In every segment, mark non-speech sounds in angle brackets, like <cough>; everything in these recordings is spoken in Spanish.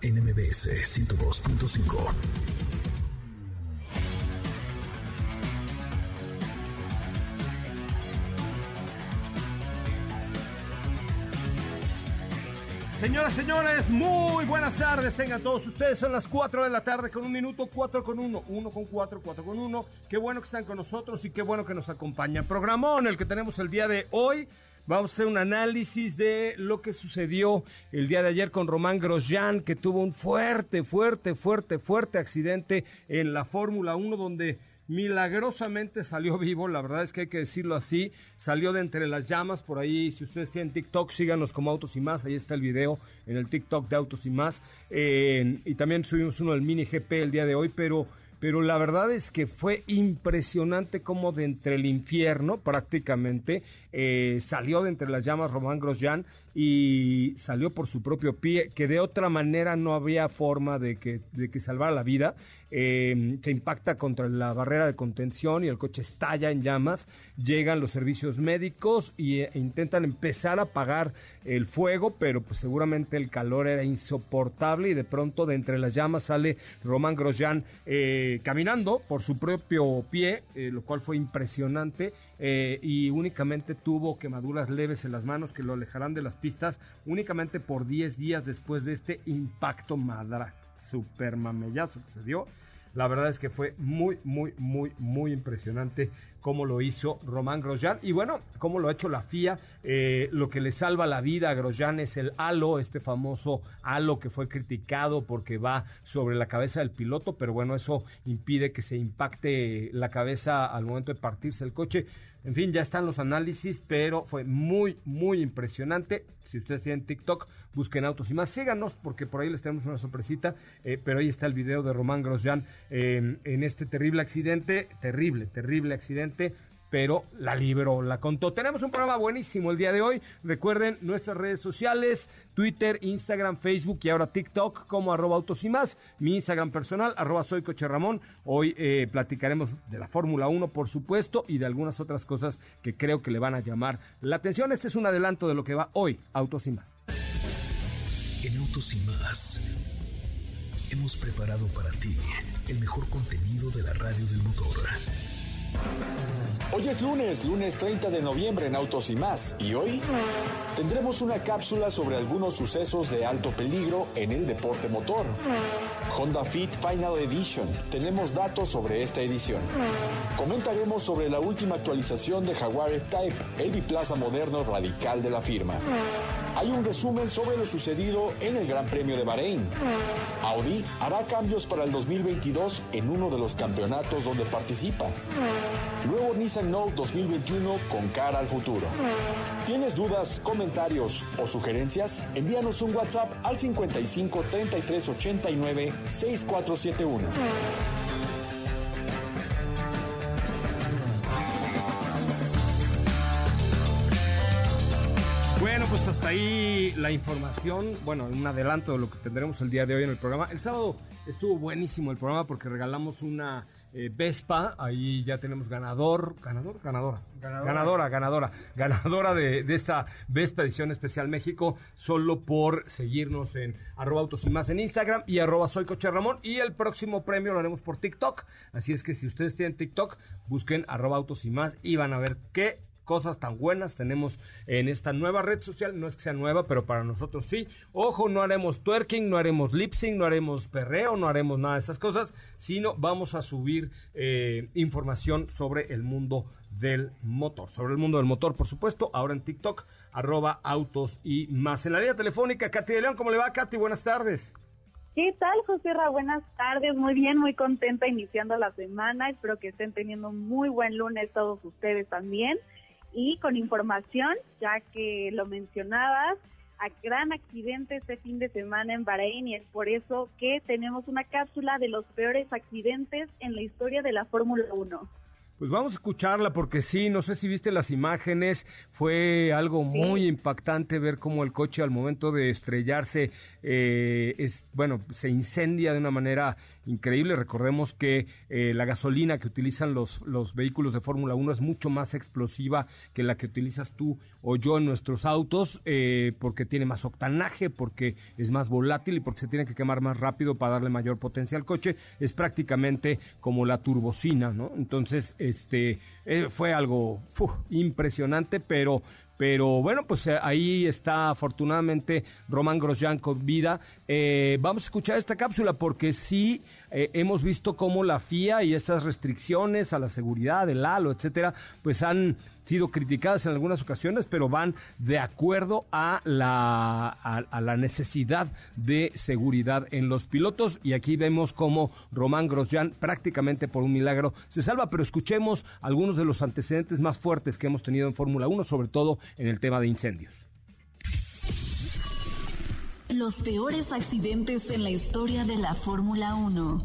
NMBS 102.5. Señoras, señores, muy buenas tardes. Tengan todos ustedes. Son las 4 de la tarde con un minuto, 4 con 1, 1 con 4, 4 con 1. Qué bueno que están con nosotros y qué bueno que nos acompañan. Programón el que tenemos el día de hoy. Vamos a hacer un análisis de lo que sucedió el día de ayer con Román Grosjean, que tuvo un fuerte, fuerte, fuerte, fuerte accidente en la Fórmula 1, donde milagrosamente salió <laughs> vivo, la verdad es que hay que decirlo así, salió de entre las llamas, por ahí, si ustedes tienen TikTok, síganos como Autos y Más, ahí está el video en el TikTok de Autos y Más, eh, y también subimos uno del Mini GP el día de hoy, pero pero la verdad es que fue impresionante como de entre el infierno prácticamente eh, salió de entre las llamas Román Grosjean y salió por su propio pie, que de otra manera no había forma de que, de que salvara la vida. Eh, se impacta contra la barrera de contención y el coche estalla en llamas. Llegan los servicios médicos e intentan empezar a apagar el fuego, pero pues seguramente el calor era insoportable y de pronto de entre las llamas sale Román Grosjean eh, caminando por su propio pie, lo cual fue impresionante y únicamente tuvo quemaduras leves en las manos que lo alejarán de las únicamente por 10 días después de este impacto madra super mamellazo que se dio. La verdad es que fue muy, muy, muy, muy impresionante cómo lo hizo Román Grosjean. Y bueno, cómo lo ha hecho la FIA. Eh, lo que le salva la vida a Grosjean es el halo, este famoso halo que fue criticado porque va sobre la cabeza del piloto, pero bueno, eso impide que se impacte la cabeza al momento de partirse el coche. En fin, ya están los análisis, pero fue muy, muy impresionante. Si ustedes tienen TikTok, busquen autos y más. Síganos porque por ahí les tenemos una sorpresita. Eh, pero ahí está el video de Román Grosjean eh, en este terrible accidente. Terrible, terrible accidente pero la libró, la contó. Tenemos un programa buenísimo el día de hoy. Recuerden nuestras redes sociales, Twitter, Instagram, Facebook y ahora TikTok como arroba autos y más. Mi Instagram personal, arroba soy Coche Ramón. Hoy eh, platicaremos de la Fórmula 1, por supuesto, y de algunas otras cosas que creo que le van a llamar la atención. Este es un adelanto de lo que va hoy, Autos y más. En Autos y más hemos preparado para ti el mejor contenido de la radio del motor. Hoy es lunes, lunes 30 de noviembre en Autos y más. Y hoy tendremos una cápsula sobre algunos sucesos de alto peligro en el deporte motor. Honda Fit Final Edition. Tenemos datos sobre esta edición. Comentaremos sobre la última actualización de Jaguar F-Type, el biplaza moderno radical de la firma. Hay un resumen sobre lo sucedido en el Gran Premio de Bahrein. Audi hará cambios para el 2022 en uno de los campeonatos donde participa. Nuevo Nissan Note 2021 con cara al futuro. ¿Tienes dudas, comentarios o sugerencias? Envíanos un WhatsApp al 55 33 89 6471. Pues hasta ahí la información, bueno, un adelanto de lo que tendremos el día de hoy en el programa. El sábado estuvo buenísimo el programa porque regalamos una eh, Vespa, ahí ya tenemos ganador, ganador, ganadora, ganadora, ganadora, ganadora, de, esta Vespa Edición Especial México, solo por seguirnos en arroba autos y más en Instagram y arroba soy coche Ramón. Y el próximo premio lo haremos por TikTok, así es que si ustedes tienen TikTok, busquen arroba autos y más y van a ver qué cosas tan buenas tenemos en esta nueva red social. No es que sea nueva, pero para nosotros sí. Ojo, no haremos twerking, no haremos lip sync, no haremos perreo, no haremos nada de esas cosas, sino vamos a subir eh, información sobre el mundo del motor. Sobre el mundo del motor, por supuesto, ahora en TikTok, arroba autos y más. En la línea telefónica, Katy de León, ¿cómo le va, Katy? Buenas tardes. ¿Qué tal, José Ra? Buenas tardes, muy bien, muy contenta iniciando la semana. Espero que estén teniendo muy buen lunes todos ustedes también. Y con información, ya que lo mencionabas, a gran accidente este fin de semana en Bahrein y es por eso que tenemos una cápsula de los peores accidentes en la historia de la Fórmula 1. Pues vamos a escucharla porque sí, no sé si viste las imágenes, fue algo muy impactante ver cómo el coche al momento de estrellarse, eh, es, bueno, se incendia de una manera increíble. Recordemos que eh, la gasolina que utilizan los, los vehículos de Fórmula 1 es mucho más explosiva que la que utilizas tú o yo en nuestros autos, eh, porque tiene más octanaje, porque es más volátil y porque se tiene que quemar más rápido para darle mayor potencia al coche. Es prácticamente como la turbocina, ¿no? Entonces, este, eh, fue algo impresionante, pero pero bueno, pues ahí está afortunadamente Román Grosjean con vida. Vamos a escuchar esta cápsula porque sí eh, hemos visto cómo la FIA y esas restricciones a la seguridad, el halo, etcétera, pues han sido criticadas en algunas ocasiones, pero van de acuerdo a la, a, la necesidad de seguridad en los pilotos. Y aquí vemos cómo Román Grosjean prácticamente por un milagro se salva, pero escuchemos algunos de los antecedentes más fuertes que hemos tenido en Fórmula 1, sobre todo en el tema de incendios. Los peores accidentes en la historia de la Fórmula 1.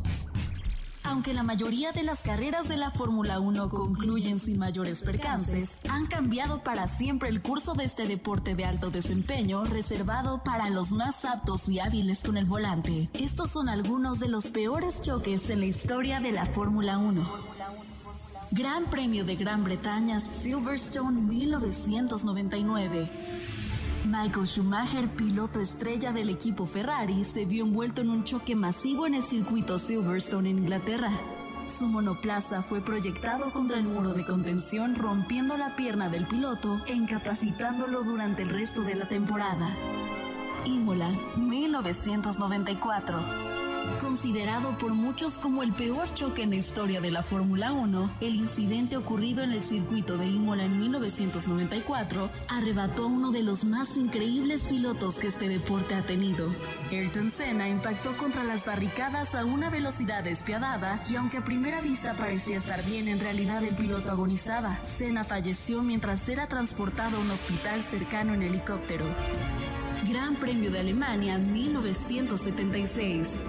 Aunque la mayoría de las carreras de la Fórmula 1 concluyen sin mayores percances, han cambiado para siempre el curso de este deporte de alto desempeño reservado para los más aptos y hábiles con el volante. Estos son algunos de los peores choques en la historia de la Fórmula 1. Gran Premio de Gran Bretaña Silverstone 1999. Michael Schumacher, piloto estrella del equipo Ferrari, se vio envuelto en un choque masivo en el circuito Silverstone en Inglaterra. Su monoplaza fue proyectado contra el muro de contención rompiendo la pierna del piloto e incapacitándolo durante el resto de la temporada. Imola, 1994. Considerado por muchos como el peor choque en la historia de la Fórmula 1, el incidente ocurrido en el circuito de Imola en 1994 arrebató a uno de los más increíbles pilotos que este deporte ha tenido. Ayrton Senna impactó contra las barricadas a una velocidad despiadada y aunque a primera vista parecía estar bien, en realidad el piloto agonizaba. Senna falleció mientras era transportado a un hospital cercano en helicóptero. Gran Premio de Alemania 1976.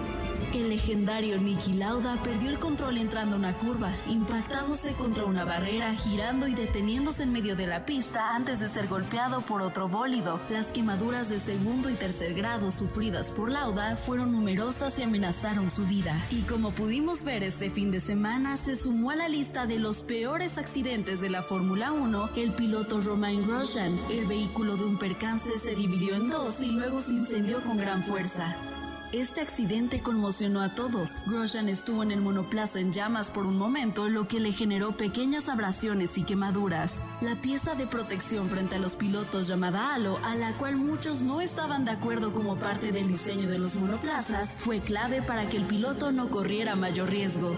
El legendario Niki Lauda perdió el control entrando a una curva, impactándose contra una barrera, girando y deteniéndose en medio de la pista antes de ser golpeado por otro bólido. Las quemaduras de segundo y tercer grado sufridas por Lauda fueron numerosas y amenazaron su vida. Y como pudimos ver este fin de semana, se sumó a la lista de los peores accidentes de la Fórmula 1 el piloto Romain Grosjean. El vehículo de un percance se dividió en dos y luego se incendió con gran fuerza. Este accidente conmocionó a todos. Grosjean estuvo en el monoplaza en llamas por un momento, lo que le generó pequeñas abrasiones y quemaduras. La pieza de protección frente a los pilotos llamada halo, a la cual muchos no estaban de acuerdo como parte del diseño de los monoplazas, fue clave para que el piloto no corriera mayor riesgo.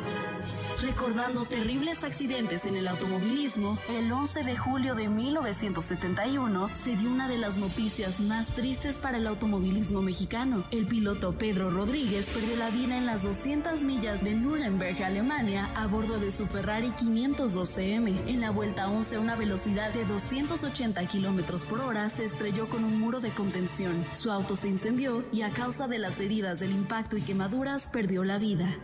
Recordando terribles accidentes en el automovilismo, el 11 de julio de 1971 se dio una de las noticias más tristes para el automovilismo mexicano. El piloto Pedro Rodríguez perdió la vida en las 200 millas de Nuremberg, Alemania, a bordo de su Ferrari 512M. En la vuelta 11 a una velocidad de 280 kilómetros por hora se estrelló con un muro de contención. Su auto se incendió y a causa de las heridas del impacto y quemaduras perdió la vida.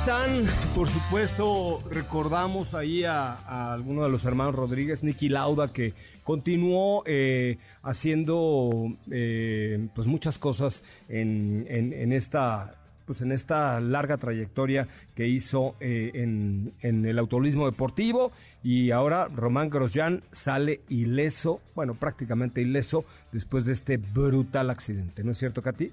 Están? Por supuesto, recordamos ahí a, alguno de los hermanos Rodríguez, Nicky Lauda, que continuó eh, haciendo eh, pues muchas cosas en, esta pues en esta larga trayectoria que hizo eh, en, el automovilismo deportivo y ahora Román Grosjean sale ileso, bueno, prácticamente ileso después de este brutal accidente, ¿no es cierto, Katy?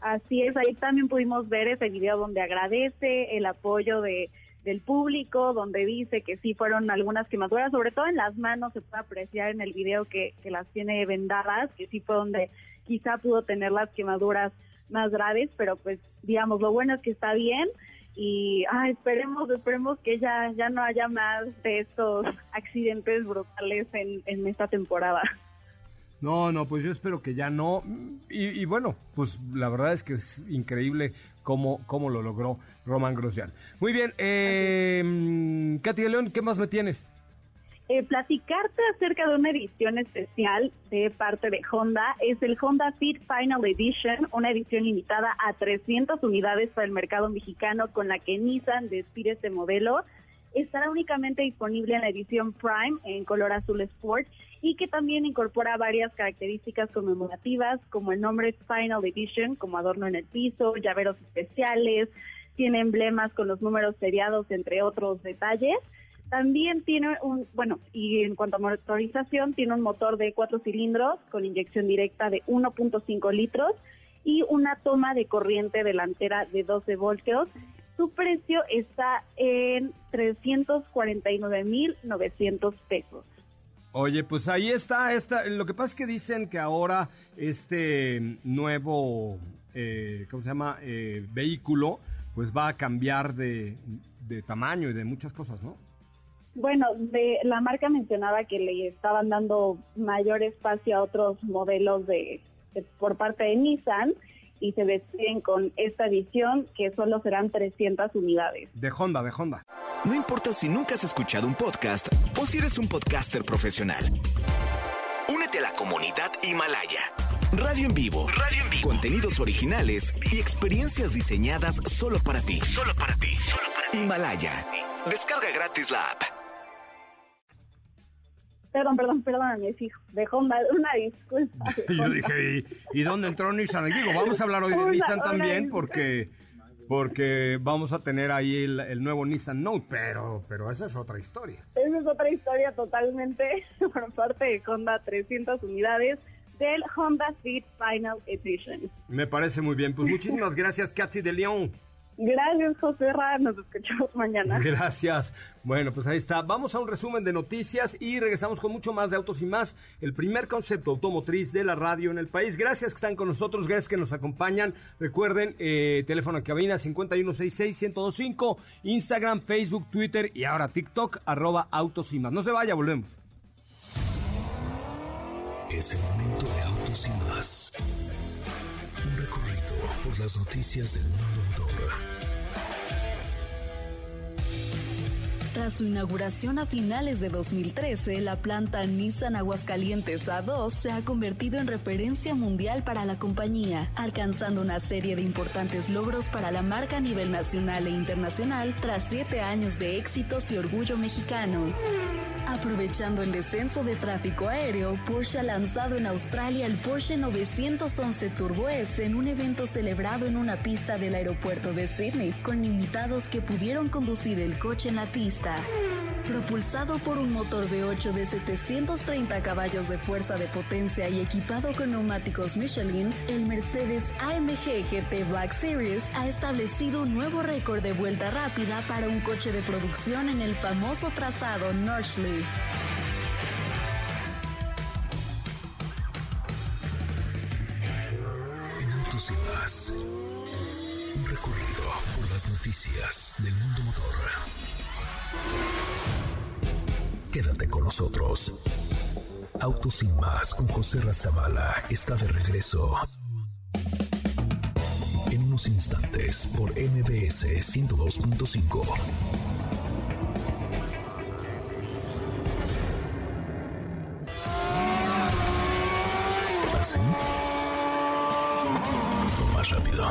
Así es, ahí también pudimos ver ese video donde agradece el apoyo de, del público, donde dice que sí fueron algunas quemaduras, sobre todo en las manos se puede apreciar en el video que las tiene vendadas, que sí fue donde quizá pudo tener las quemaduras más graves, pero pues digamos, lo bueno es que está bien y ah, esperemos, esperemos que ya, ya no haya más de estos accidentes brutales en, en esta temporada. No, no, pues yo espero que ya no. Y, bueno, pues la verdad es que es increíble cómo, cómo lo logró Roman Grosjean. Muy bien, eh, Katy León, ¿qué más me tienes? Eh, platicarte acerca de una edición especial de parte de Honda. Es el Honda Fit Final Edition, una edición limitada a 300 unidades para el mercado mexicano con la que Nissan despide este modelo. Estará únicamente disponible en la edición Prime en color azul Sport y que también incorpora varias características conmemorativas como el nombre Final Edition como adorno en el piso, llaveros especiales, tiene emblemas con los números seriados entre otros detalles. También tiene un, bueno, y en cuanto a motorización, tiene un motor de cuatro cilindros con inyección directa de 1.5 litros y una toma de corriente delantera de 12 voltios. Su precio está en 349.900 pesos. Oye, pues ahí está, está. Lo que pasa es que dicen que ahora este nuevo, eh, ¿cómo se llama? Eh, vehículo, pues va a cambiar de, tamaño y de muchas cosas, ¿no? Bueno, de, la marca mencionaba que le estaban dando mayor espacio a otros modelos de por parte de Nissan y se deciden con esta edición que solo serán 300 unidades. De Honda, de Honda. No importa si nunca has escuchado un podcast o si eres un podcaster profesional. Únete a la comunidad Himalaya. Radio en vivo. Radio en vivo. Contenidos originales y experiencias diseñadas solo para ti. Solo para ti. Himalaya. Descarga gratis la app. Perdón, perdón, perdóname, hijo. De Honda, una disculpa. <laughs> Yo dije, ¿y, dónde entró Nissan? Y digo, vamos a hablar hoy de <laughs> Nissan también porque, porque vamos a tener ahí el, nuevo Nissan Note, pero, pero esa es otra historia. Esa es otra historia totalmente <laughs> por parte de Honda, 300 unidades del Honda Fit Final Edition. Me parece muy bien. Pues muchísimas gracias, Katy de León. Gracias, José Ra. Nos escuchamos mañana. Gracias. Bueno, pues ahí está. Vamos a un resumen de noticias y regresamos con mucho más de Autos y Más, el primer concepto automotriz de la radio en el país. Gracias que están con nosotros, gracias que nos acompañan. Recuerden, eh, teléfono en cabina 5166-1025, Instagram, Facebook, Twitter y ahora TikTok, arroba Autos y Más. No se vaya, volvemos. Es el momento de Autos y Más por las noticias del mundo motor. Tras su inauguración a finales de 2013, la planta Nissan Aguascalientes A2 se ha convertido en referencia mundial para la compañía, alcanzando una serie de importantes logros para la marca a nivel nacional e internacional tras siete años de éxitos y orgullo mexicano. Aprovechando el descenso de tráfico aéreo, Porsche ha lanzado en Australia el Porsche 911 Turbo S en un evento celebrado en una pista del aeropuerto de Sydney, con invitados que pudieron conducir el coche en la pista. Propulsado por un motor V8 de 730 caballos de fuerza de potencia y equipado con neumáticos Michelin, el Mercedes AMG GT Black Series ha establecido un nuevo récord de vuelta rápida para un coche de producción en el famoso trazado Norsley. En Autos y Más, un recorrido por las noticias del mundo motor. Quédate con nosotros. Autos sin más con José Razabala está de regreso. En unos instantes por MBS 102.5.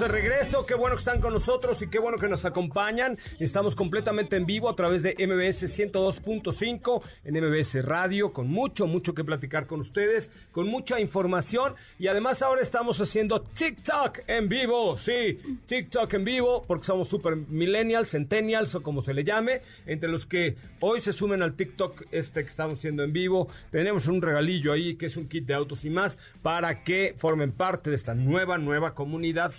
De regreso. Qué bueno que están con nosotros y qué bueno que nos acompañan. Estamos completamente en vivo a través de MBS 102.5 en MBS Radio, con mucho, mucho que platicar con ustedes, con mucha información. Y además ahora estamos haciendo TikTok en vivo. Sí, TikTok en vivo, porque somos super millennials, centennials o como se le llame. Entre los que hoy se sumen al TikTok este que estamos haciendo en vivo, tenemos un regalillo ahí que es un kit de autos y más para que formen parte de esta nueva, nueva comunidad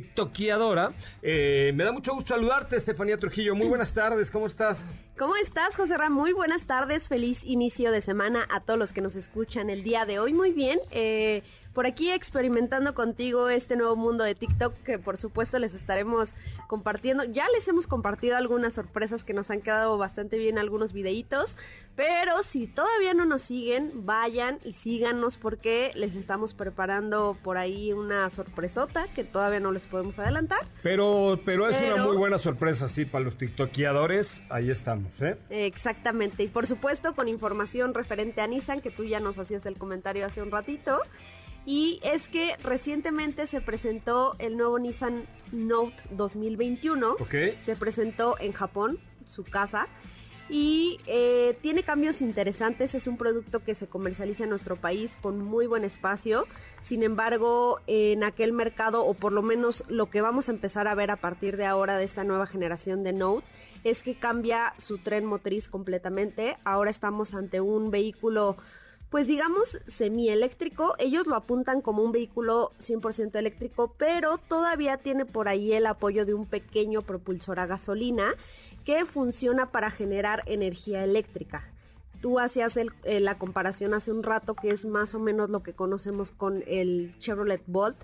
tiktokiadora. Eh, me da mucho gusto saludarte, Estefanía Trujillo. Muy buenas tardes, ¿cómo estás? ¿Cómo estás, José Ram? Muy buenas tardes, feliz inicio de semana a todos los que nos escuchan el día de hoy. Muy bien, eh, por aquí experimentando contigo este nuevo mundo de TikTok que por supuesto les estaremos compartiendo. Ya les hemos compartido algunas sorpresas que nos han quedado bastante bien, algunos videitos, pero si todavía no nos siguen, vayan y síganos porque les estamos preparando por ahí una sorpresota que todavía no les podemos adelantar. Pero, pero es una muy buena sorpresa, sí, para los tiktokiadores. Ahí estamos, ¿eh? Exactamente. Y por supuesto con información referente a Nissan, que tú ya nos hacías el comentario hace un ratito. Y es que recientemente se presentó el nuevo Nissan Note 2021. Se presentó en Japón, su casa. Y eh, tiene cambios interesantes. Es un producto que se comercializa en nuestro país con muy buen espacio. Sin embargo, en aquel mercado, o por lo menos lo que vamos a empezar a ver a partir de ahora de esta nueva generación de Note, es que cambia su tren motriz completamente. Ahora estamos ante un vehículo pues digamos semieléctrico, ellos lo apuntan como un vehículo 100% eléctrico, pero todavía tiene por ahí el apoyo de un pequeño propulsor a gasolina que funciona para generar energía eléctrica. Tú hacías eh, la comparación hace un rato que es más o menos lo que conocemos con el Chevrolet Bolt,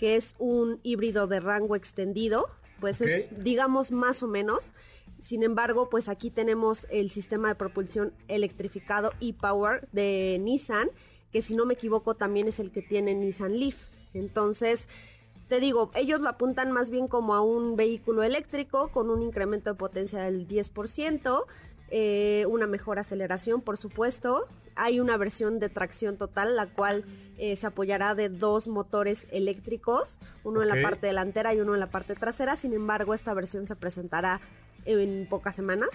que es un híbrido de rango extendido, pues es digamos más o menos sin embargo, pues aquí tenemos el sistema de propulsión electrificado e-Power de Nissan, que si no me equivoco también es el que tiene Nissan Leaf. Entonces, te digo, ellos lo apuntan más bien como a un vehículo eléctrico con un incremento de potencia del 10%, eh, una mejor aceleración, por supuesto. Hay una versión de tracción total, la cual eh, se apoyará de dos motores eléctricos, uno en la parte delantera y uno en la parte trasera. Sin embargo, esta versión se presentará en pocas semanas.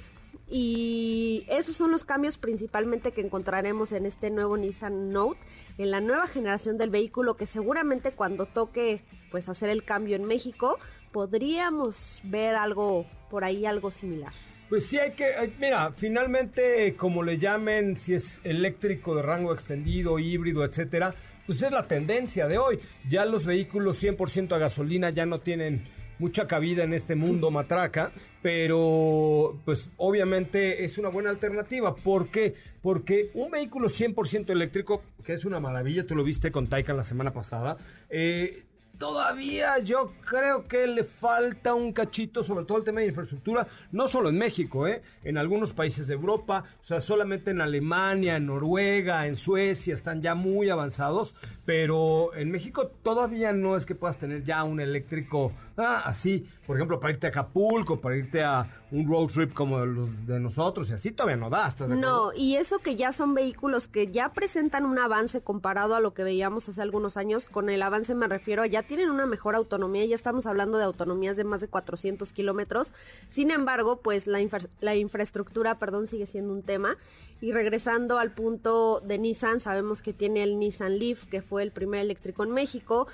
Y esos son los cambios principalmente que encontraremos en este nuevo Nissan Note, en la nueva generación del vehículo que seguramente cuando toque pues hacer el cambio en México podríamos ver algo por ahí algo similar. Pues sí hay que, mira, finalmente como le llamen, si es eléctrico de rango extendido, híbrido, etcétera, pues es la tendencia de hoy. Ya los vehículos 100% a gasolina ya no tienen mucha cabida en este mundo matraca, pero pues obviamente es una buena alternativa. ¿Por qué? Porque un vehículo 100% eléctrico, que es una maravilla, tú lo viste con Taycan la semana pasada, eh, todavía yo creo que le falta un cachito, sobre todo el tema de infraestructura, no solo en México, ¿eh? en algunos países de Europa, o sea, solamente en Alemania, en Noruega, en Suecia están ya muy avanzados, pero en México todavía no es que puedas tener ya un eléctrico ah, así, por ejemplo, para irte a Acapulco, para irte a un road trip como los de nosotros, y así todavía no da. ¿estás no, y eso que ya son vehículos que ya presentan un avance comparado a lo que veíamos hace algunos años, con el avance me refiero, ya tienen una mejor autonomía, ya estamos hablando de autonomías de más de 400 kilómetros, sin embargo, pues la, la infraestructura, perdón, sigue siendo un tema. Y regresando al punto de Nissan, sabemos que tiene el Nissan Leaf, que fue el primer eléctrico en México,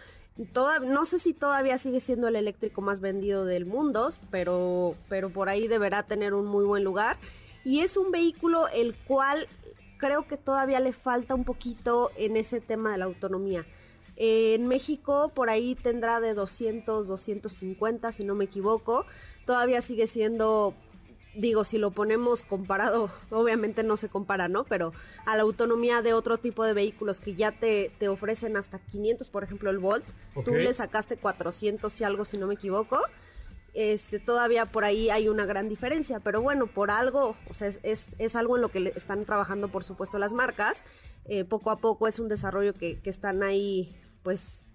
no sé si todavía sigue siendo el eléctrico más vendido del mundo, pero, pero por ahí deberá tener un muy buen lugar. Y es un vehículo el cual creo que todavía le falta un poquito en ese tema de la autonomía. en México por ahí tendrá de 200, 250 si no me equivoco. Todavía sigue siendo digo, si lo ponemos comparado, <laughs> obviamente no se compara, ¿no? Pero a la autonomía de otro tipo de vehículos que ya te, te ofrecen hasta 500, por ejemplo, el Volt, tú le sacaste 400 y algo, si no me equivoco. Este, todavía por ahí hay una gran diferencia, pero bueno, por algo, o sea, es, es, algo en lo que están trabajando, por supuesto, las marcas. Eh, poco a poco es un desarrollo que, que están ahí, pues,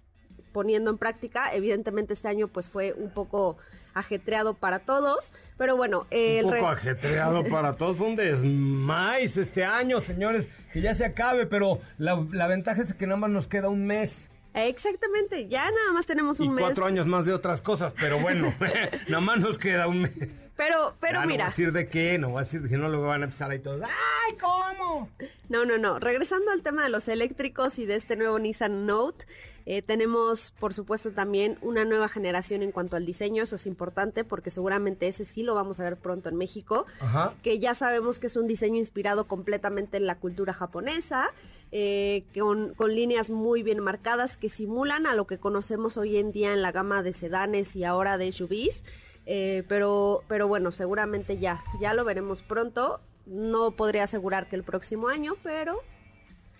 poniendo en práctica. Evidentemente este año pues fue un poco ajetreado para todos, pero bueno... un poco ajetreado <laughs> para todos, fue un desmais este año, señores, que ya se acabe, pero la, ventaja es que nada más nos queda un mes Exactamente, ya nada más tenemos un y mes. cuatro años más de otras cosas, pero bueno, <laughs> <laughs> nada más nos queda un mes. Pero, pero Ya, No voy mira. a decir de qué, no voy a decir de que no, luego van a empezar ahí todos. ¡Ay, cómo! No, no, no. Regresando al tema de los eléctricos y de este nuevo Nissan Note, eh, tenemos, por supuesto, también una nueva generación en cuanto al diseño. Eso es importante porque seguramente ese sí lo vamos a ver pronto en México. Ajá. Que ya sabemos que es un diseño inspirado completamente en la cultura japonesa, eh, con, con líneas muy bien marcadas que simulan a lo que conocemos hoy en día en la gama de sedanes y ahora de SUVs. Eh, pero, pero bueno, seguramente ya, ya lo veremos pronto. No podría asegurar que el próximo año, pero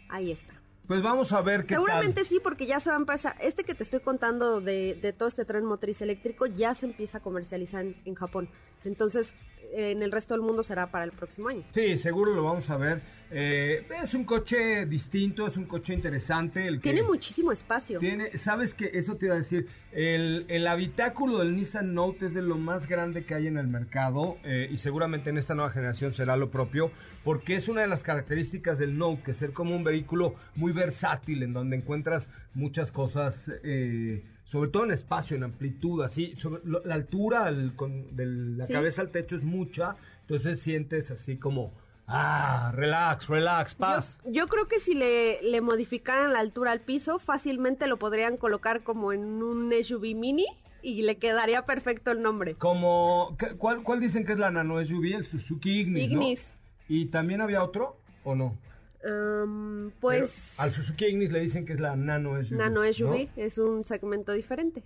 ahí está. Pues vamos a ver qué Seguramente sí, porque ya se va a empezar. Este que te estoy contando de, de todo este tren motriz eléctrico ya se empieza a comercializar en, Japón. Entonces, en el resto del mundo será para el próximo año. Sí, seguro lo vamos a ver. Eh, es un coche distinto, es un coche interesante. El que Tiene muchísimo espacio. Tiene, sabes que eso te iba a decir, el, el habitáculo del Nissan Note es de lo más grande que hay en el mercado eh, y seguramente en esta nueva generación será lo propio, porque es una de las características del Note, que ser como un vehículo muy versátil, en donde encuentras muchas cosas, eh, sobre todo en espacio, en amplitud, así, sobre lo- la altura con- de la Sí. cabeza al techo es mucha, entonces sientes así como, ah, relax, relax, paz. Yo, yo creo que si le, le modificaran la altura al piso, fácilmente lo podrían colocar como en un SUV mini y le quedaría perfecto el nombre. Como, ¿qué- ¿cuál, ¿cuál dicen que es la nano SUV? El Suzuki Ignis, ¿no? Ignis. ¿Y también había otro o no? Um, pues Pero al Suzuki Ignis le dicen que es la nano SUV. Nano SUV ¿no? es un segmento diferente.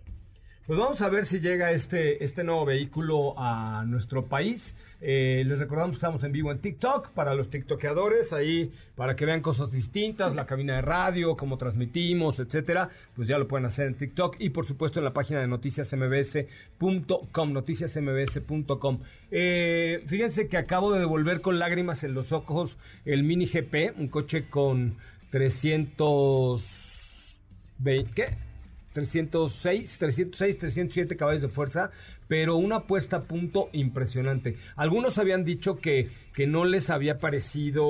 Pues vamos a ver si llega este, este nuevo vehículo a nuestro país. Eh, les recordamos que estamos en vivo en TikTok para los tiktokeadores, ahí para que vean cosas distintas, la cabina de radio, cómo transmitimos, etcétera. Pues ya lo pueden hacer en TikTok y por supuesto en la página de noticiasmbs.com, noticiasmbs.com. Eh, fíjense que acabo de devolver con lágrimas en los ojos el Mini GP, un coche con 300... ¿Qué? 306, 306, 307 caballos de fuerza, pero una puesta a punto impresionante. Algunos habían dicho que, que no les había parecido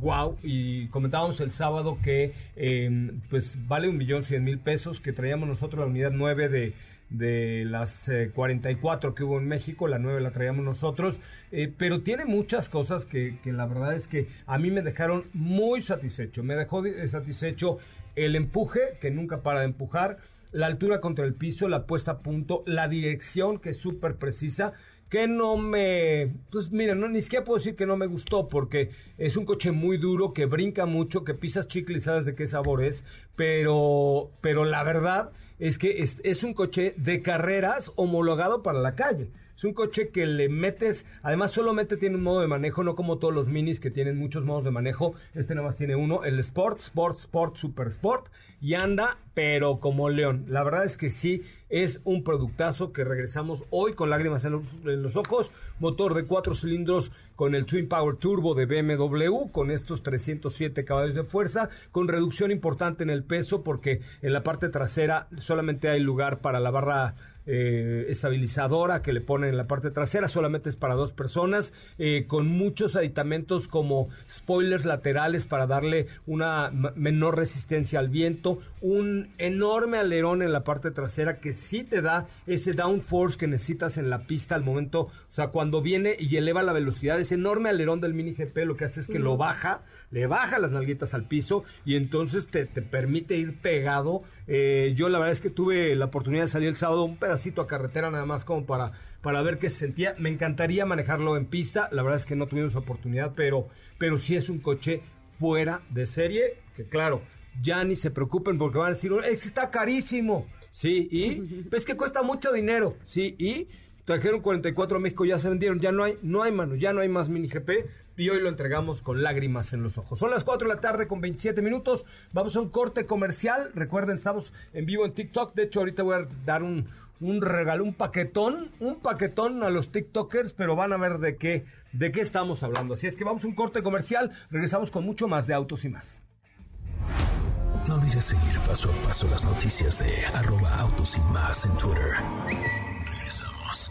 wow y comentábamos el sábado que eh, pues vale un millón cien mil pesos, que traíamos nosotros la unidad 9 de, de las eh, 44 que hubo en México, la 9 la traíamos nosotros, eh, pero tiene muchas cosas que, que la verdad es que a mí me dejaron muy satisfecho, me dejó de- satisfecho el empuje, que nunca para de empujar, la altura contra el piso, la puesta a punto, la dirección, que es súper precisa, que no me... Pues mira, no, ni siquiera puedo decir que no me gustó, porque es un coche muy duro, que brinca mucho, que pisas chicle y sabes de qué sabor es, pero, pero la verdad es que es, es un coche de carreras homologado para la calle. Es un coche que le metes, además solamente tiene un modo de manejo, no como todos los minis que tienen muchos modos de manejo. Este nada más tiene uno, el Sport, Sport, Sport, Super Sport. Y anda, pero como león. La verdad es que sí, es un productazo que regresamos hoy con lágrimas en los, en los ojos. Motor de cuatro cilindros con el Twin Power Turbo de BMW, con estos 307 caballos de fuerza, con reducción importante en el peso, porque en la parte trasera solamente hay lugar para la barra eh, estabilizadora que le ponen en la parte trasera, solamente es para dos personas, eh, con muchos aditamentos como spoilers laterales para darle una menor resistencia al viento, un enorme alerón en la parte trasera que sí te da ese downforce que necesitas en la pista al momento, o sea, cuando viene y eleva la velocidad, ese enorme alerón del mini GP lo que hace es que lo baja, le baja las nalguitas al piso y entonces te, te permite ir pegado. Eh, yo la verdad es que tuve la oportunidad de salir el sábado un pedacito a carretera nada más como para, para ver qué se sentía. Me encantaría manejarlo en pista, la verdad es que no tuvimos oportunidad, pero, pero sí es un coche fuera de serie, que claro, ya ni se preocupen porque van a decir, es que está carísimo. Sí, y <laughs> es que cuesta mucho dinero. Sí, y trajeron 44 a México, ya se vendieron, ya no hay, no hay mano, ya no hay más mini GP y hoy lo entregamos con lágrimas en los ojos. Son las 4 de la tarde con 27 minutos. Vamos a un corte comercial. Recuerden, estamos en vivo en TikTok. De hecho, ahorita voy a dar un, un regalo, un paquetón, un paquetón a los TikTokers, pero van a ver de qué, de qué estamos hablando. Así es que vamos a un corte comercial. Regresamos con mucho más de autos y más. No olvides seguir paso a paso las noticias de arroba autos y más en Twitter. Regresamos.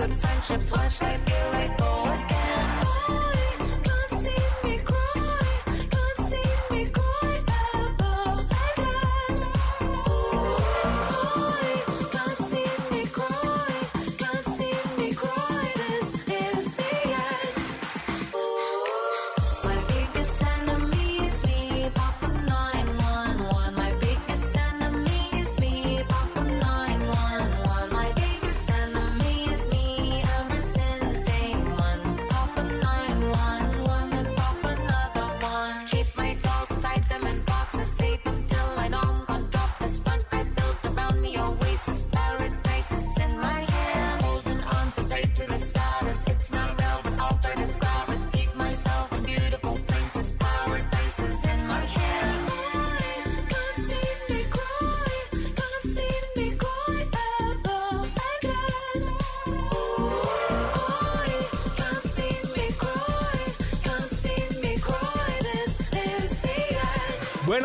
Good friendships. Watch life feel like go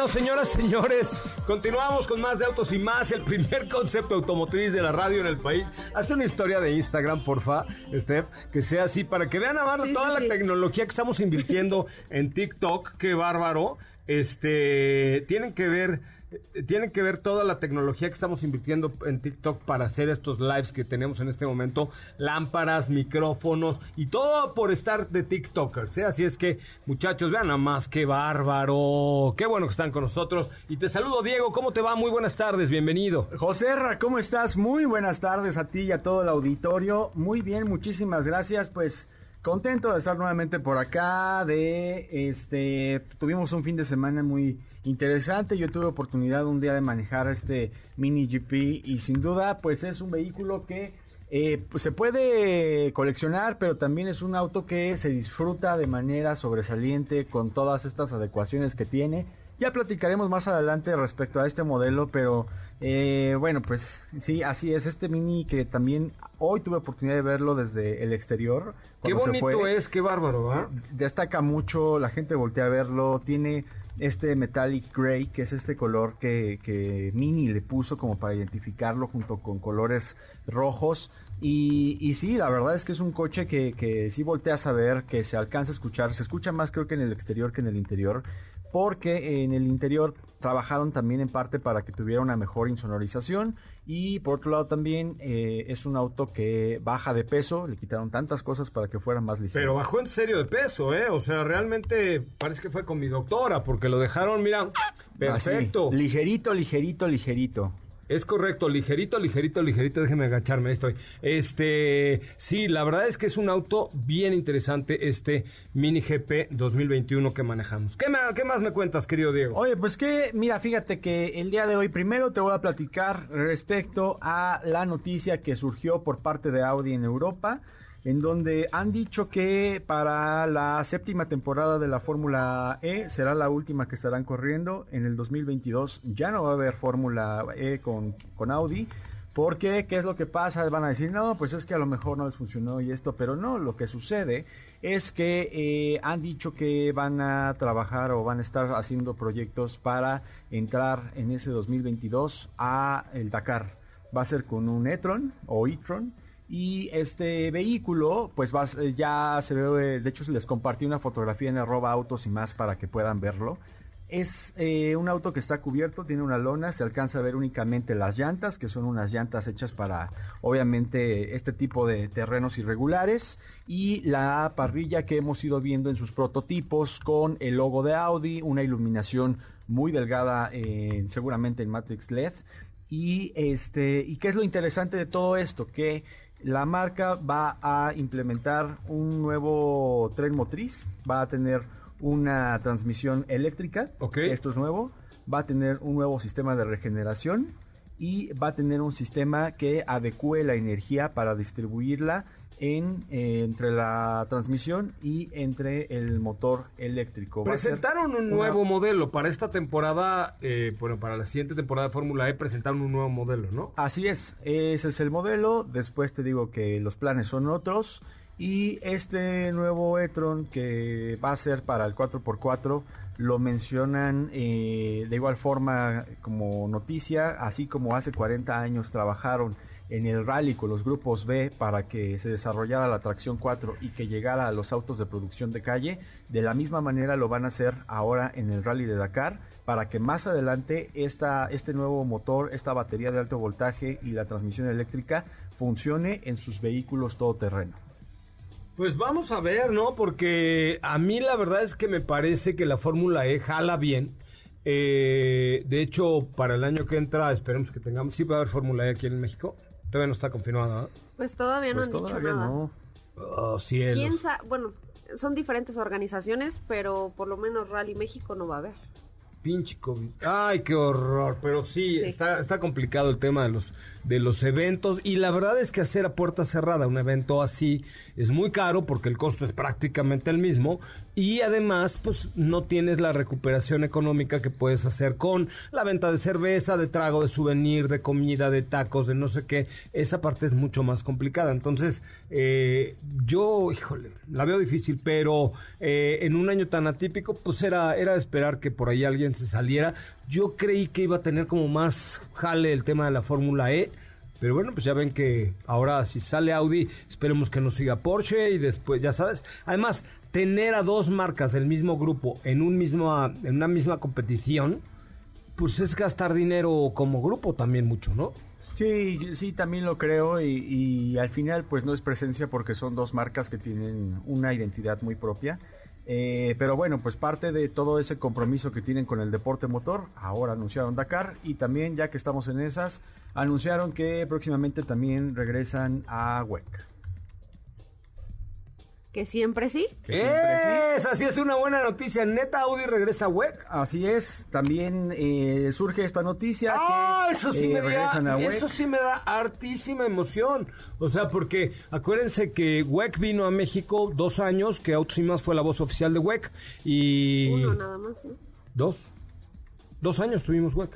Bueno, señoras, señores, continuamos con más de Autos y Más, el primer <laughs> concepto automotriz de la radio en el país. Hazte una historia de Instagram, porfa, Steph, que sea así, para que vean a Sí, toda sí, la sí. tecnología que estamos invirtiendo <laughs> en TikTok, qué bárbaro. Este, tienen que ver, eh, tienen que ver toda la tecnología que estamos invirtiendo en TikTok para hacer estos lives que tenemos en este momento, lámparas, micrófonos y todo por estar de TikTokers, ¿eh? Así es que, muchachos, vean nada más, qué bárbaro, qué bueno que están con nosotros. Y te saludo, Diego, ¿cómo te va? Muy buenas tardes, bienvenido. José Ra, ¿cómo estás? Muy buenas tardes a ti y a todo el auditorio. Muy bien, muchísimas gracias. Pues contento de estar nuevamente por acá. De este, tuvimos un fin de semana muy interesante. Yo tuve oportunidad un día de manejar este Mini GP y sin duda, pues es un vehículo que eh, pues se puede coleccionar, pero también es un auto que se disfruta de manera sobresaliente con todas estas adecuaciones que tiene. Ya platicaremos más adelante respecto a este modelo, pero eh, bueno, pues sí, así es. Este Mini que también hoy tuve oportunidad de verlo desde el exterior. Qué bonito fue. es, qué bárbaro, ¿ah? Destaca mucho, la gente voltea a verlo. Tiene este metallic gray, que es este color que, que Mini le puso como para identificarlo junto con colores rojos. Y, y sí, la verdad es que es un coche que, que sí volteas a ver, que se alcanza a escuchar. Se escucha más creo que en el exterior que en el interior. Porque en el interior trabajaron también en parte para que tuviera una mejor insonorización. Y por otro lado también eh, es un auto que baja de peso. Le quitaron tantas cosas para que fuera más ligero. Pero bajó en serio de peso, ¿eh? O sea, realmente parece que fue con mi doctora, porque lo dejaron, mira, perfecto. Así, ligerito, ligerito, ligerito. Es correcto, ligerito, ligerito, ligerito, déjeme agacharme, estoy. Este, sí, la verdad es que es un auto bien interesante, este Mini GP 2021 que manejamos. ¿Qué, qué más me cuentas, querido Diego? Oye, pues que, mira, fíjate que el día de hoy primero te voy a platicar respecto a la noticia que surgió por parte de Audi en Europa, en donde han dicho que para la séptima temporada de la Fórmula E será la última que estarán corriendo. En el 2022 ya no va a haber Fórmula E con, con Audi. Porque, ¿qué es lo que pasa? Van a decir, no, pues es que a lo mejor no les funcionó y esto, pero no, lo que sucede es que eh, han dicho que van a trabajar o van a estar haciendo proyectos para entrar en ese 2022 a el Dakar. Va a ser con un e-tron o e-tron y este vehículo, pues va, a ser- ya se ve, eh, de hecho les compartí una fotografía en arroba autos y más para que puedan verlo. Es eh, un auto que está cubierto, tiene una lona, se alcanza a ver únicamente las llantas, que son unas llantas hechas para, obviamente, este tipo de terrenos irregulares, y la parrilla que hemos ido viendo en sus prototipos con el logo de Audi, una iluminación muy delgada, eh, seguramente en Matrix LED. Y este, ¿y qué es lo interesante de todo esto? Que la marca va a implementar un nuevo tren motriz, va a tener una transmisión eléctrica, esto es nuevo, va a tener un nuevo sistema de regeneración y va a tener un sistema que adecue la energía para distribuirla en, eh, entre la transmisión y entre el motor eléctrico. Va Presentaron un una- nuevo modelo para esta temporada, eh, bueno, para la siguiente temporada de Fórmula E presentaron un nuevo modelo, ¿no? Así es, ese es el modelo. Después te digo que los planes son otros. Y este nuevo e-tron que va a ser para el 4x4 lo mencionan eh, de igual forma como noticia, así como hace 40 años trabajaron en el rally con los grupos B para que se desarrollara la tracción 4 y que llegara a los autos de producción de calle, de la misma manera lo van a hacer ahora en el rally de Dakar para que más adelante esta, este nuevo motor, esta batería de alto voltaje y la transmisión eléctrica funcione en sus vehículos todoterreno. Pues vamos a ver, ¿no? Porque a mí la verdad es que me parece que la Fórmula E jala bien. Eh, de hecho, para el año que entra, esperemos que tengamos. Sí, va a haber Fórmula E aquí en México. Todavía no está confirmada. Pues todavía no Pues han dicho todavía nada. no. Oh, cielos. ¿Quién sa- Bueno, son diferentes organizaciones, pero por lo menos Rally México no va a haber. Pinche COVID. Ay, qué horror. Pero sí, Sí. Está, está complicado el tema de los, de los eventos. Y la verdad es que hacer a puerta cerrada un evento así es muy caro porque el costo es prácticamente el mismo. Y además, pues no tienes la recuperación económica que puedes hacer con la venta de cerveza, de trago, de souvenir, de comida, de tacos, de no sé qué. Esa parte es mucho más complicada. Entonces, eh, yo, híjole, la veo difícil, pero eh, en un año tan atípico, pues era, era esperar que por ahí alguien se saliera. Yo creí que iba a tener como más jale el tema de la Fórmula E. Pero bueno, pues ya ven que ahora si sale Audi, esperemos que nos siga Porsche y después, ya sabes. Además, tener a dos marcas del mismo grupo en, un mismo, en una misma competición, pues es gastar dinero como grupo también mucho, ¿no? Sí, sí, también lo creo y, y al final pues no es presencia porque son dos marcas que tienen una identidad muy propia. Eh, pero bueno, pues parte de todo ese compromiso que tienen con el deporte motor, ahora anunciaron Dakar y también ya que estamos en esas, anunciaron que próximamente también regresan a WEC. Que siempre sí. Que siempre sí. Esa sí es una buena noticia. Neta, Audi regresa a WEC. Así es, también eh, surge esta noticia Ah, que eso sí, eh, me da, WEC. eso sí me da hartísima emoción. O sea, porque acuérdense que WEC vino a México dos años, que Autos y Más fue la voz oficial de WEC. Y. Uno nada más, ¿no? Dos. Dos años tuvimos WEC.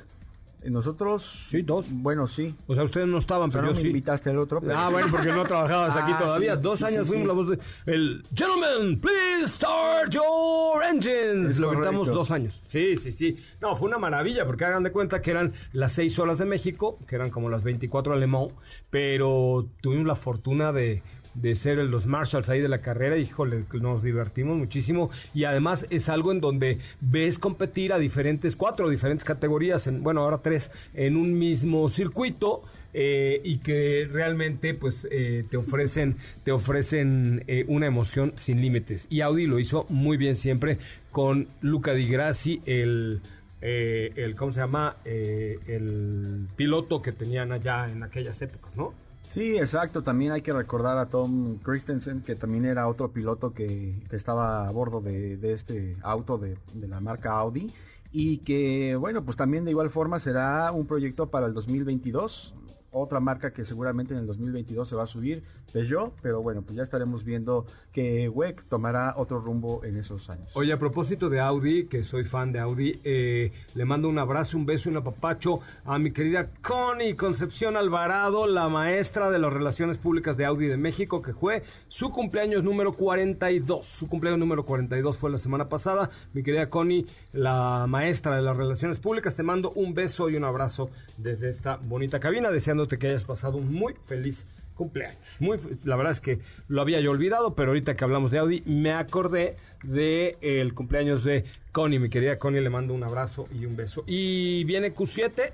Nosotros, Sí, dos. bueno, sí. O sea, ustedes no estaban, O sea, pero no yo me sí. invitaste al otro. pero- Ah, bueno, porque no trabajabas aquí <laughs> Ah, todavía. sí, Dos años sí, fuimos la voz de... El Gentlemen, please start your engines. Es Lo correcto. gritamos dos años. Sí, sí, sí. No, fue una maravilla, porque hagan de cuenta que eran las seis horas de México, que eran como las 24 de Le Mans, pero tuvimos la fortuna de, de ser los marshals ahí de la carrera. Híjole, nos divertimos muchísimo. Y además es algo en donde ves competir a diferentes, cuatro diferentes categorías, en, bueno, ahora tres, en un mismo circuito. eh, y que realmente pues eh, te ofrecen te ofrecen eh, una emoción sin límites y Audi lo hizo muy bien siempre con Luca Di Grassi el eh, el cómo se llama Eh, el piloto que tenían allá en aquellas épocas no Sí, exacto. También hay que recordar a Tom Christensen, que también era otro piloto que, que estaba a bordo de, de este auto de, de la marca Audi. Y que, bueno, pues también de igual forma será un proyecto para el 2022. Otra marca que seguramente en el 2022 se va a subir, Peugeot. Pero bueno, pues ya estaremos viendo que WEC tomará otro rumbo en esos años. Oye, a propósito de Audi, que soy fan de Audi, eh, le mando un abrazo, un beso y un apapacho a mi querida Connie Concepción Alvarado, la maestra de las relaciones públicas de Audi de México, que fue su cumpleaños número 42. Su cumpleaños número 42 fue la semana pasada. Mi querida Connie, la maestra de las relaciones públicas, te mando un beso y un abrazo desde esta bonita cabina, deseándote que hayas pasado un muy feliz cumpleaños. Muy, la verdad es que lo había yo olvidado, pero ahorita que hablamos de Audi, me acordé de eh, el cumpleaños de Connie. Mi querida Connie, le mando un abrazo y un beso. Y viene Q7.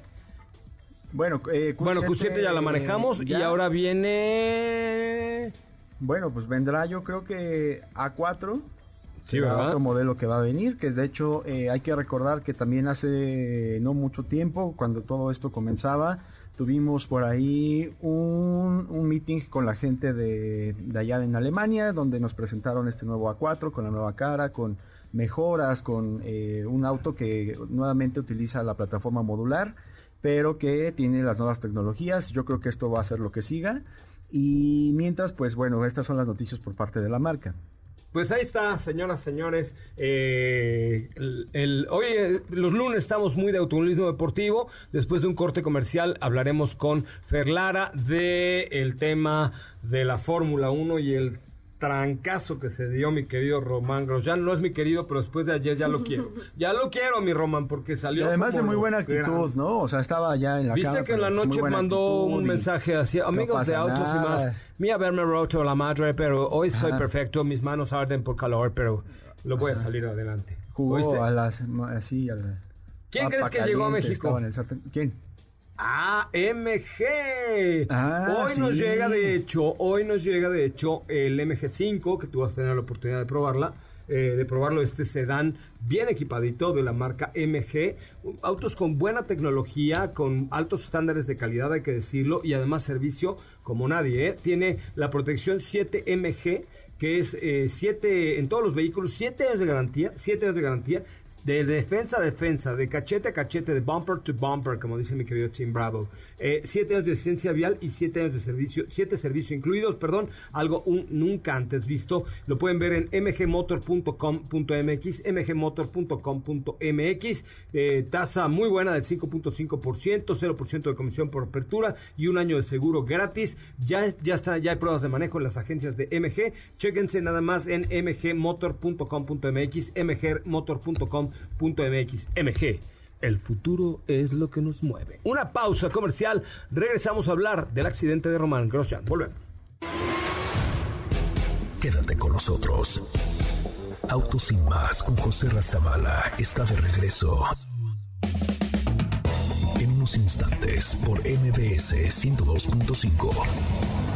Bueno, eh, Bueno, Q7 ya la manejamos y ya. ahora viene... Bueno, pues vendrá yo creo que A4. Sí, ¿verdad? Otro modelo que va a venir, que de hecho eh, hay que recordar que también hace no mucho tiempo, cuando todo esto comenzaba, tuvimos por ahí un, un meeting con la gente de, allá en Alemania, donde nos presentaron este nuevo A4 con la nueva cara, con mejoras, con eh, un auto que nuevamente utiliza la plataforma modular, pero que tiene las nuevas tecnologías. Yo creo que esto va a ser lo que siga. Y mientras, pues bueno, estas son las noticias por parte de la marca. Pues ahí está, señoras, señores. eh, el, hoy, eh, los lunes, estamos muy de automovilismo deportivo. Después de un corte comercial, hablaremos con Fer Lara de el tema de la Fórmula 1 y el trancazo que se dio mi querido Román Grosjean. No es mi querido, pero después de ayer ya lo quiero. <laughs> Ya lo quiero, mi Román, porque Y salió. además de muy buena actitud, grandes. ¿no? O sea, estaba ya en la Viste cama, que en la noche mandó un y mensaje así, no amigos de autos y más, mi haberme roto la madre, pero hoy estoy Ajá. perfecto, mis manos arden por calor, pero lo voy a salir adelante. Jugó ¿Oíste? a las así a la- ¿Quién crees que llegó a México? en el. ¿Quién? AMG. Ah, hoy nos llega de hecho, hoy nos llega de hecho el MG5 que tú vas a tener la oportunidad de probarla. eh, de probarlo este sedán bien equipadito de la marca MG autos con buena tecnología con altos estándares de calidad hay que decirlo y además servicio como nadie ¿eh? tiene la protección 7 MG que es 7 en todos los vehículos 7 años de garantía 7 años de garantía de defensa a defensa, de cachete a cachete, de bumper to bumper, como dice mi querido Tim Bravo. Eh, siete años de asistencia vial y siete años de servicio, siete servicios incluidos, perdón, algo un- nunca antes visto. Lo pueden ver en mgmotor.com.mx, mgmotor.com.mx. Eh, tasa muy buena del 5.5%, 0% de comisión por apertura y un año de seguro gratis. Ya, ya está, ya hay pruebas de manejo en las agencias de MG. Chéquense nada más en mgmotor.com.mx, mgmotor.com.mx. MG. El futuro es lo que nos mueve. Una pausa comercial. Regresamos a hablar del accidente de Román Grosjean. Volvemos. Quédate con nosotros. Autos sin más con José Razabala está de regreso. En unos instantes por MBS 102.5.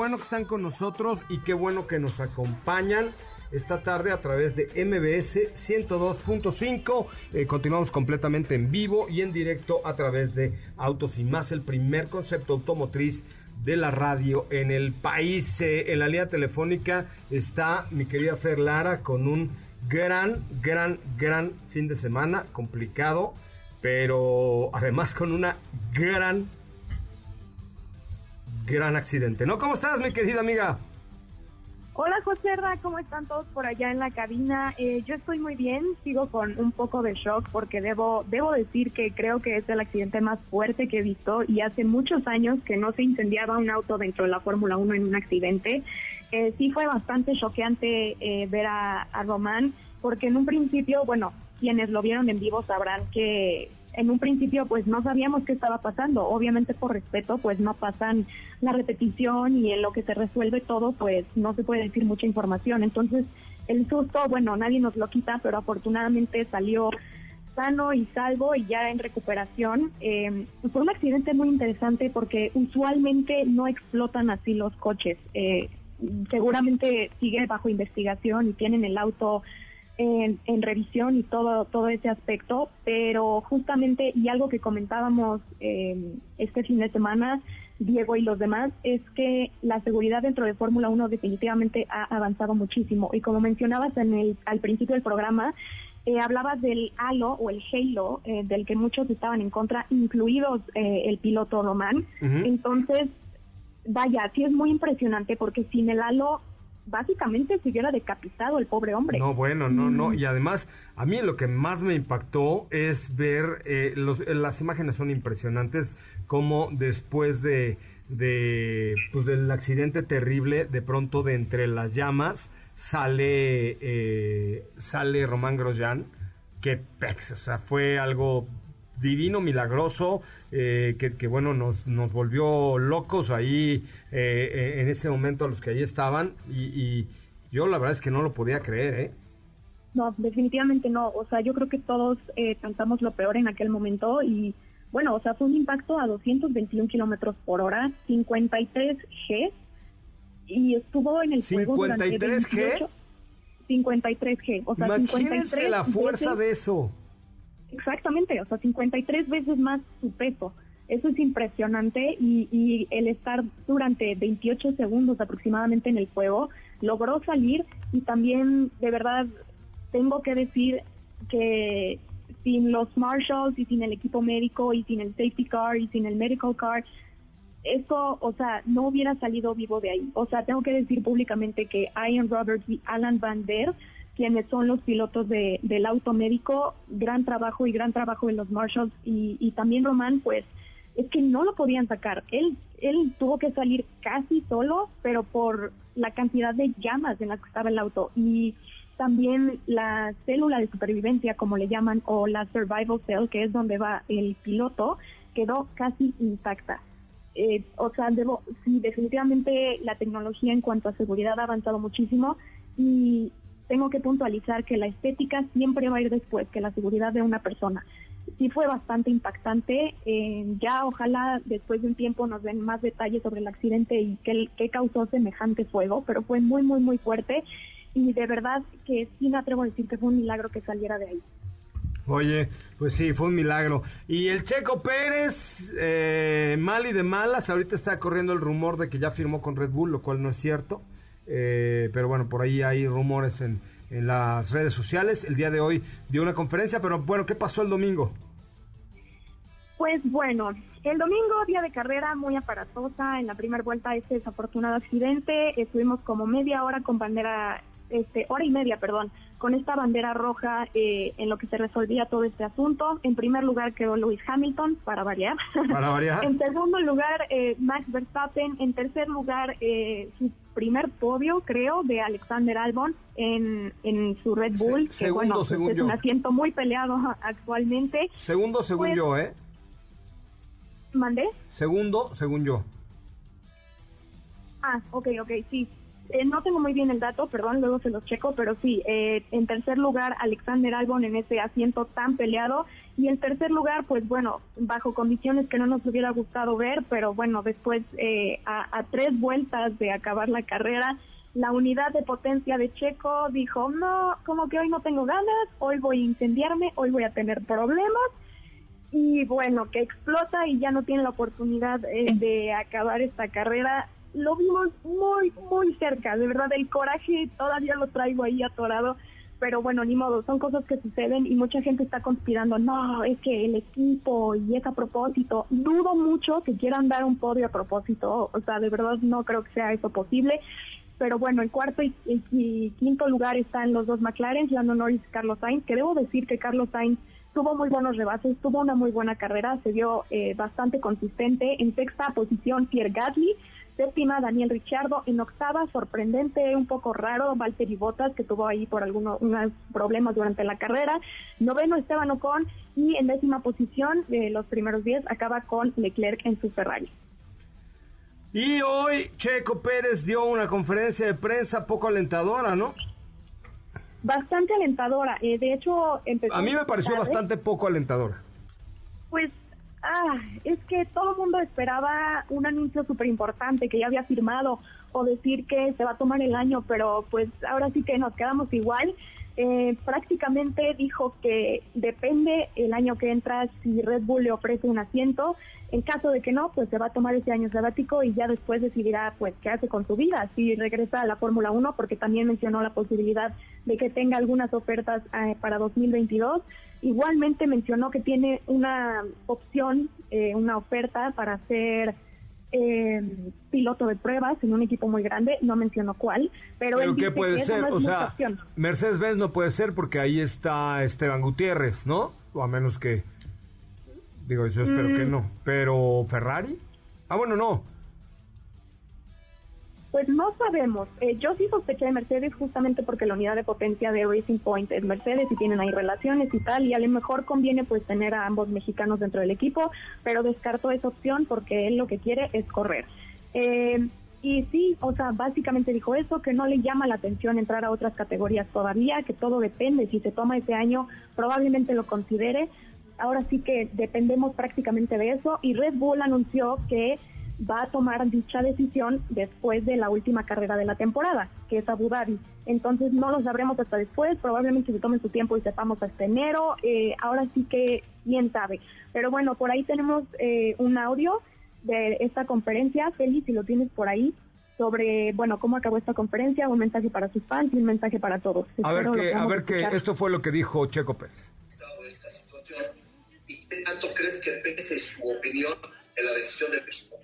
Bueno que están con nosotros y qué bueno que nos acompañan esta tarde a través de MBS 102.5. Eh, continuamos completamente en vivo y en directo a través de Autos y más, el primer concepto automotriz de la radio en el país. Eh, en la línea telefónica está mi querida Fer Lara con un gran, gran, gran fin de semana, complicado, pero además con una gran gran accidente, ¿no? ¿Cómo estás, mi querida amiga? Hola José Ra, ¿cómo están todos por allá en la cabina? Eh, yo estoy muy bien, sigo con un poco de shock porque debo, debo decir que creo que es el accidente más fuerte que he visto y hace muchos años que no se incendiaba un auto dentro de la Fórmula 1 en un accidente. Eh, sí fue bastante choqueante eh, ver a, a Román porque en un principio, bueno, quienes lo vieron en vivo sabrán que en un principio pues no sabíamos qué estaba pasando. Obviamente por respeto pues no pasan la repetición y en lo que se resuelve todo pues no se puede decir mucha información. Entonces el susto, bueno, nadie nos lo quita, pero afortunadamente salió sano y salvo y ya en recuperación. Eh, fue un accidente muy interesante porque usualmente no explotan así los coches. Eh, seguramente sigue bajo investigación y tienen el auto en, en revisión y todo todo ese aspecto, pero justamente y algo que comentábamos eh, este fin de semana, Diego y los demás, es que la seguridad dentro de Fórmula 1 definitivamente ha avanzado muchísimo. Y como mencionabas en el, al principio del programa, eh, hablabas del halo o el halo eh, del que muchos estaban en contra, incluidos eh, el piloto Román. Entonces, vaya, sí es muy impresionante porque sin el halo básicamente se hubiera decapitado el pobre hombre. No, bueno, no, no. Y además, a mí lo que más me impactó es ver, eh, los, eh, las imágenes son impresionantes, como después de, de pues del accidente terrible, de pronto de entre las llamas sale eh, sale Román Grosjean, que pex, o sea, fue algo divino, milagroso, eh, que, que, bueno, nos, nos volvió locos ahí eh, en ese momento a los que ahí estaban y, y yo la verdad es que no lo podía creer, ¿eh? No, definitivamente no. O sea, yo creo que todos eh, cantamos lo peor en aquel momento y bueno, o sea, fue un impacto a 221 kilómetros por hora, 53 G y estuvo en el fuego durante 53 G. 28 53 G, o sea, Imagínense 53 la fuerza veces- de eso. Exactamente, o sea, 53 veces más su peso. Eso es impresionante y, y el estar durante 28 segundos aproximadamente en el fuego logró salir y también de verdad tengo que decir que sin los marshals y sin el equipo médico y sin el safety car y sin el medical car, esto, o sea, no hubiera salido vivo de ahí. O sea, tengo que decir públicamente que Ian Roberts y Alan Van Der, quienes son los pilotos de, del auto médico, gran trabajo y gran trabajo de los marshals y, y también Román, pues es que no lo podían sacar. Él, él tuvo que salir casi solo, pero por la cantidad de llamas en las que estaba el auto y también la célula de supervivencia, como le llaman, o la survival cell, que es donde va el piloto, quedó casi intacta. Eh, o sea, debo, sí, definitivamente la tecnología en cuanto a seguridad ha avanzado muchísimo y tengo que puntualizar que la estética siempre va a ir después que la seguridad de una persona. Sí fue bastante impactante. eh, ya ojalá después de un tiempo nos den más detalles sobre el accidente y qué, qué causó semejante fuego, pero fue muy, muy, muy fuerte y de verdad que sí me atrevo a decir que fue un milagro que saliera de ahí. Oye, pues sí, fue un milagro. Y el Checo Pérez, eh, mal y de malas, ahorita está corriendo el rumor de que ya firmó con Red Bull, lo cual no es cierto. Eh, pero bueno, por ahí hay rumores en, en las redes sociales. El día de hoy dio una conferencia, pero bueno, ¿qué pasó el domingo? Pues bueno, el domingo, día de carrera muy aparatosa, en la primera vuelta este desafortunado accidente, estuvimos como media hora con bandera, este, hora y media, perdón, con esta bandera roja eh, en lo que se resolvía todo este asunto. En primer lugar quedó Lewis Hamilton, para variar. Para variar. <laughs> en segundo lugar, eh, Max Verstappen. En tercer lugar, eh, su primer podio, creo, de Alexander Albon en, en su Red Bull, Se- que bueno, segundo, pues, según es yo. un asiento muy peleado <laughs> actualmente. Segundo, según Pues- yo, ¿eh? ¿Mandé? Segundo, según yo. Ah, ok, ok, sí. Eh, no tengo muy bien el dato, perdón, luego se los checo, pero sí, eh, en tercer lugar Alexander Albon en ese asiento tan peleado. Y en tercer lugar, pues bueno, bajo condiciones que no nos hubiera gustado ver, pero bueno, después eh, a, a tres vueltas de acabar la carrera, la unidad de potencia de Checo dijo, no, como que hoy no tengo ganas, hoy voy a incendiarme, hoy voy a tener problemas y bueno, que explota y ya no tiene la oportunidad eh, de acabar esta carrera. Lo vimos muy, muy cerca, de verdad el coraje todavía lo traigo ahí atorado, pero bueno, ni modo, son cosas que suceden y mucha gente está conspirando, no, es que el equipo y es a propósito, dudo mucho que quieran dar un podio a propósito, o sea, de verdad no creo que sea eso posible, pero bueno, en cuarto y quinto lugar están los dos McLaren, Lando Norris y Carlos Sainz, que debo decir que Carlos Sainz tuvo muy buenos rebases, tuvo una muy buena carrera, se vio eh, bastante consistente. En sexta posición, Pierre Gasly. Séptima, Daniel Ricciardo. En octava, sorprendente, un poco raro, Valtteri Bottas, que tuvo ahí por algunos unos problemas durante la carrera. Noveno, Esteban Ocon. Y en décima posición, de los primeros diez, acaba con Leclerc en su Ferrari. Y hoy Checo Pérez dio una conferencia de prensa poco alentadora, ¿no? Bastante alentadora. eh, de hecho, empezó A mí me pareció tarde. bastante poco alentadora. Pues, ah, es que todo el mundo esperaba un anuncio súper importante que ya había firmado o decir que se va a tomar el año, pero pues ahora sí que nos quedamos igual. Eh, prácticamente dijo que depende el año que entra si Red Bull le ofrece un asiento. En caso de que no, pues se va a tomar ese año sabático y ya después decidirá pues qué hace con su vida, si regresa a la Fórmula 1, porque también mencionó la posibilidad de que tenga algunas ofertas eh, para 2022. Igualmente mencionó que tiene una opción, eh, una oferta para ser eh, piloto de pruebas en un equipo muy grande, no mencionó cuál, pero, ¿Pero él qué dice puede que ser? no O sea, opción. Mercedes-Benz no puede ser porque ahí está Esteban Gutiérrez, ¿no? O a menos que... Digo, yo espero Mm. que no. Pero Ferrari... Ah, bueno, no. Pues no sabemos. Eh, yo sí sospeché de Mercedes justamente porque la unidad de potencia de Racing Point es Mercedes y tienen ahí relaciones y tal, y a lo mejor conviene pues tener a ambos mexicanos dentro del equipo, pero descartó esa opción porque él lo que quiere es correr. Eh, y sí, o sea, básicamente dijo eso, que no le llama la atención entrar a otras categorías todavía, que todo depende, si se toma ese año probablemente lo considere. Ahora sí que dependemos prácticamente de eso y Red Bull anunció que va a tomar dicha decisión después de la última carrera de la temporada, que es Abu Dhabi. Entonces no lo sabremos hasta después, probablemente se tomen su tiempo y sepamos hasta enero. Eh, ahora sí que quién sabe. Pero bueno, por ahí tenemos eh, un audio de esta conferencia, Félix, si lo tienes por ahí, sobre, bueno, cómo acabó esta conferencia, un mensaje para sus fans y un mensaje para todos. A ver Espero que, a podamos ver que escuchar. esto fue lo que dijo Checo Pérez. de esta situación y qué tanto crees que pese su opinión en la decisión del equipo?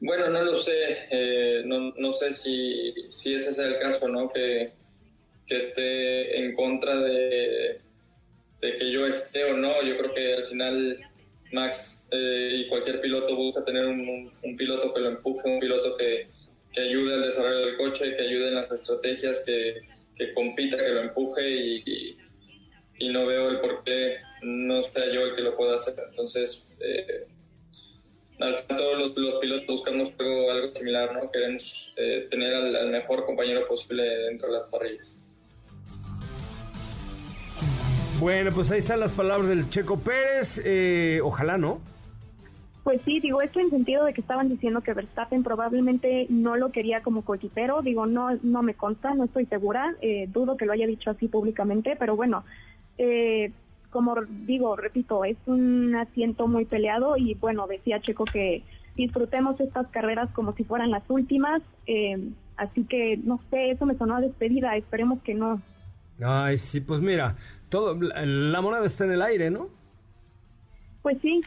Bueno, no lo sé, eh, no, no sé si, si ese sea el caso, ¿no? Que, que esté en contra de, de que yo esté o no. Yo creo que al final Max eh, y cualquier piloto busca tener un, un- piloto que lo empuje, un piloto que, que ayude al desarrollo del coche, que ayude en las estrategias, que, que compita, que lo empuje y, y- y no veo el por qué no sea yo el que lo pueda hacer. Entonces, eh, al todos los, los pilotos buscamos algo, algo similar, ¿no? Queremos eh, tener al, al mejor compañero posible dentro de las parrillas. Bueno, pues ahí están las palabras del Checo Pérez. eh, ojalá, ¿no? Pues sí, digo esto en sentido de que estaban diciendo que Verstappen probablemente no lo quería como coequipero, digo, no no me consta, no estoy segura, eh, dudo que lo haya dicho así públicamente, pero bueno, eh, como digo, repito, es un asiento muy peleado y bueno, decía Checo que disfrutemos estas carreras como si fueran las últimas, eh, así que no sé, eso me sonó a despedida, esperemos que no. Ay, sí, pues mira, todo, la, moneda está en el aire, ¿no? Pues sí,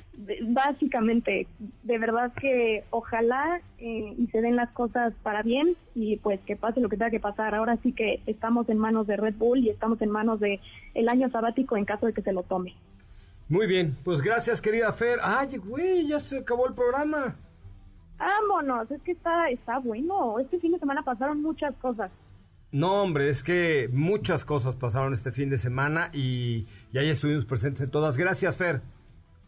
básicamente, de verdad que ojalá eh, y se den las cosas para bien y pues que pase lo que tenga que pasar. Ahora sí que estamos en manos de Red Bull y estamos en manos de el año sabático en caso de que se lo tome. Muy bien, pues gracias, querida Fer. Ay, güey, ya se acabó el programa. Vámonos, es que está está bueno. Este fin de semana pasaron muchas cosas. No, hombre, es que muchas cosas pasaron este fin de semana y, y ahí estuvimos presentes en todas. Gracias, Fer.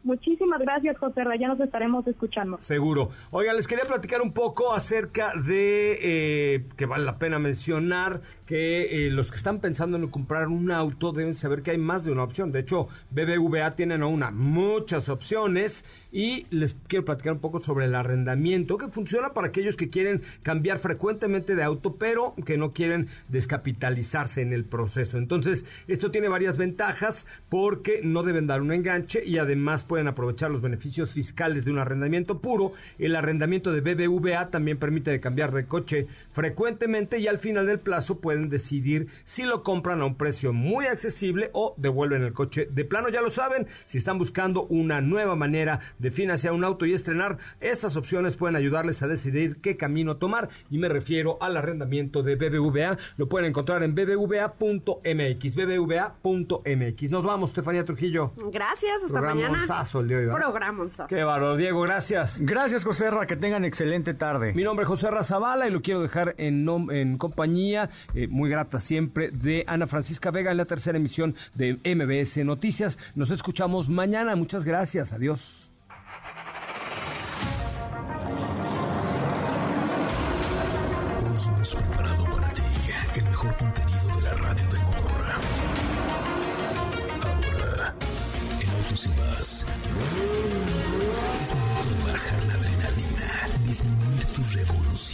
Muchísimas gracias, José ya nos estaremos escuchando. Seguro. Oiga, les quería platicar un poco acerca de eh, que vale la pena mencionar que eh, los que están pensando en comprar un auto deben saber que hay más de una opción. De hecho, BBVA tiene no una, muchas opciones y les quiero platicar un poco sobre el arrendamiento que funciona para aquellos que quieren cambiar frecuentemente de auto, pero que no quieren descapitalizarse en el proceso. Entonces, esto tiene varias ventajas porque no deben dar un enganche y además pueden aprovechar los beneficios fiscales de un arrendamiento puro. El arrendamiento de BBVA también permite cambiar de coche frecuentemente y al final del plazo pueden decidir si lo compran a un precio muy accesible o devuelven el coche de plano. Ya lo saben, si están buscando una nueva manera de financiar un auto y estrenar, estas opciones pueden ayudarles a decidir qué camino tomar y me refiero al arrendamiento de BBVA. Lo pueden encontrar en bbva.mx, bbva.mx. Nos vamos, Estefanía Trujillo. Gracias, hasta mañana. Programonzazo el de hoy, ¿verdad? Programonzazo. Qué bárbaro, Diego, gracias. Gracias, José Ra, que tengan excelente tarde. Mi nombre es José Razabala y lo quiero dejar en, nom- en compañía, eh, muy grata siempre, de Ana Francisca Vega en la tercera emisión de MBS Noticias. Nos escuchamos mañana. Muchas gracias. Adiós.